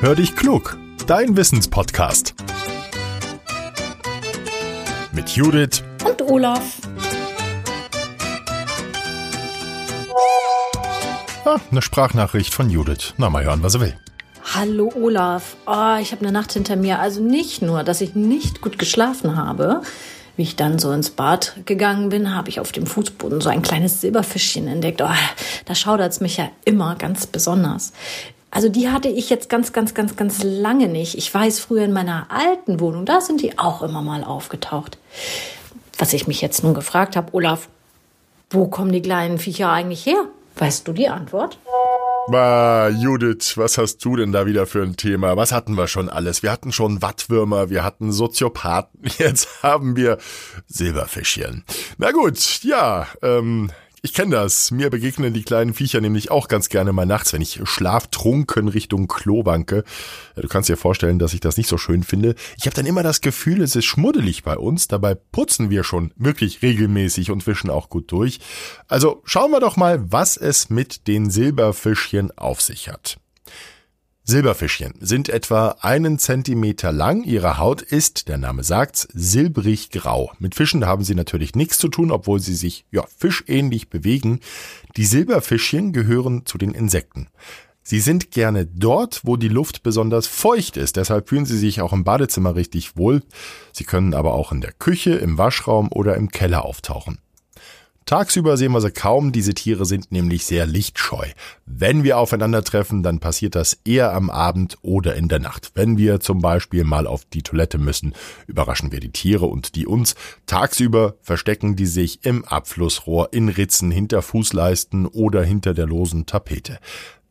Hör dich klug, dein Wissenspodcast. Mit Judith und Olaf. Ah, eine Sprachnachricht von Judith. Na, mal hören, was er will. Hallo Olaf. Oh, ich habe eine Nacht hinter mir. Also nicht nur, dass ich nicht gut geschlafen habe. Wie ich dann so ins Bad gegangen bin, habe ich auf dem Fußboden so ein kleines Silberfischchen entdeckt. Oh, da schaudert es mich ja immer ganz besonders. Also die hatte ich jetzt ganz, ganz, ganz, ganz lange nicht. Ich weiß, früher in meiner alten Wohnung, da sind die auch immer mal aufgetaucht. Was ich mich jetzt nun gefragt habe, Olaf, wo kommen die kleinen Viecher eigentlich her? Weißt du die Antwort? Ah, Judith, was hast du denn da wieder für ein Thema? Was hatten wir schon alles? Wir hatten schon Wattwürmer, wir hatten Soziopathen, jetzt haben wir Silberfischchen. Na gut, ja, ähm, ich kenne das. Mir begegnen die kleinen Viecher nämlich auch ganz gerne mal nachts, wenn ich schlaftrunken Richtung Klo wanke. Du kannst dir vorstellen, dass ich das nicht so schön finde. Ich habe dann immer das Gefühl, es ist schmuddelig bei uns. Dabei putzen wir schon wirklich regelmäßig und wischen auch gut durch. Also schauen wir doch mal, was es mit den Silberfischchen auf sich hat. Silberfischchen sind etwa einen Zentimeter lang. Ihre Haut ist, der Name sagt's, silbrig grau. Mit Fischen haben sie natürlich nichts zu tun, obwohl sie sich ja fischähnlich bewegen. Die Silberfischchen gehören zu den Insekten. Sie sind gerne dort, wo die Luft besonders feucht ist. Deshalb fühlen sie sich auch im Badezimmer richtig wohl. Sie können aber auch in der Küche, im Waschraum oder im Keller auftauchen. Tagsüber sehen wir sie kaum, diese Tiere sind nämlich sehr lichtscheu. Wenn wir aufeinandertreffen, dann passiert das eher am Abend oder in der Nacht. Wenn wir zum Beispiel mal auf die Toilette müssen, überraschen wir die Tiere und die uns. Tagsüber verstecken die sich im Abflussrohr, in Ritzen, hinter Fußleisten oder hinter der losen Tapete.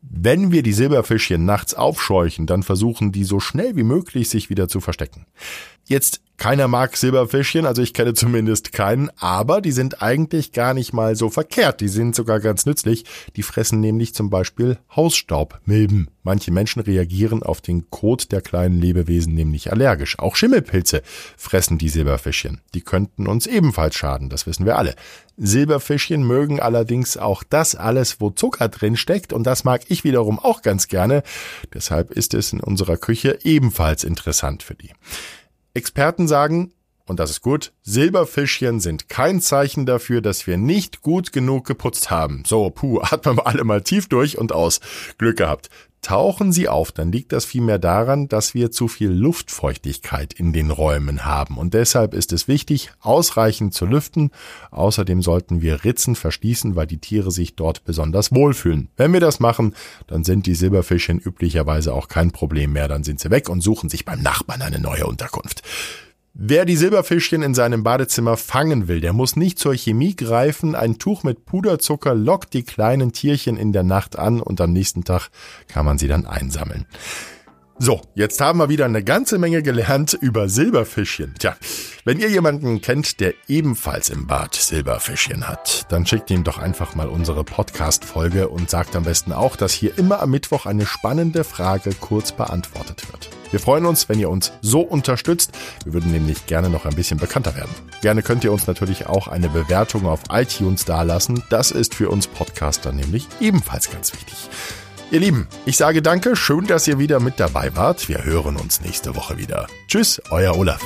Wenn wir die Silberfischchen nachts aufscheuchen, dann versuchen die so schnell wie möglich sich wieder zu verstecken. Jetzt keiner mag Silberfischchen, also ich kenne zumindest keinen, aber die sind eigentlich gar nicht mal so verkehrt. Die sind sogar ganz nützlich. Die fressen nämlich zum Beispiel Hausstaubmilben. Manche Menschen reagieren auf den Kot der kleinen Lebewesen nämlich allergisch. Auch Schimmelpilze fressen die Silberfischchen. Die könnten uns ebenfalls schaden, das wissen wir alle. Silberfischchen mögen allerdings auch das alles, wo Zucker drin steckt, und das mag ich wiederum auch ganz gerne. Deshalb ist es in unserer Küche ebenfalls interessant für die. Experten sagen, und das ist gut, Silberfischchen sind kein Zeichen dafür, dass wir nicht gut genug geputzt haben. So, puh, atmen wir alle mal tief durch und aus. Glück gehabt. Tauchen sie auf, dann liegt das vielmehr daran, dass wir zu viel Luftfeuchtigkeit in den Räumen haben. Und deshalb ist es wichtig, ausreichend zu lüften. Außerdem sollten wir Ritzen verschließen, weil die Tiere sich dort besonders wohlfühlen. Wenn wir das machen, dann sind die Silberfischchen üblicherweise auch kein Problem mehr. Dann sind sie weg und suchen sich beim Nachbarn eine neue Unterkunft. Wer die Silberfischchen in seinem Badezimmer fangen will, der muss nicht zur Chemie greifen. Ein Tuch mit Puderzucker lockt die kleinen Tierchen in der Nacht an und am nächsten Tag kann man sie dann einsammeln. So, jetzt haben wir wieder eine ganze Menge gelernt über Silberfischchen. Tja, wenn ihr jemanden kennt, der ebenfalls im Bad Silberfischchen hat, dann schickt ihm doch einfach mal unsere Podcast-Folge und sagt am besten auch, dass hier immer am Mittwoch eine spannende Frage kurz beantwortet wird. Wir freuen uns, wenn ihr uns so unterstützt. Wir würden nämlich gerne noch ein bisschen bekannter werden. Gerne könnt ihr uns natürlich auch eine Bewertung auf iTunes dalassen. Das ist für uns Podcaster nämlich ebenfalls ganz wichtig. Ihr Lieben, ich sage danke, schön, dass ihr wieder mit dabei wart. Wir hören uns nächste Woche wieder. Tschüss, euer Olaf.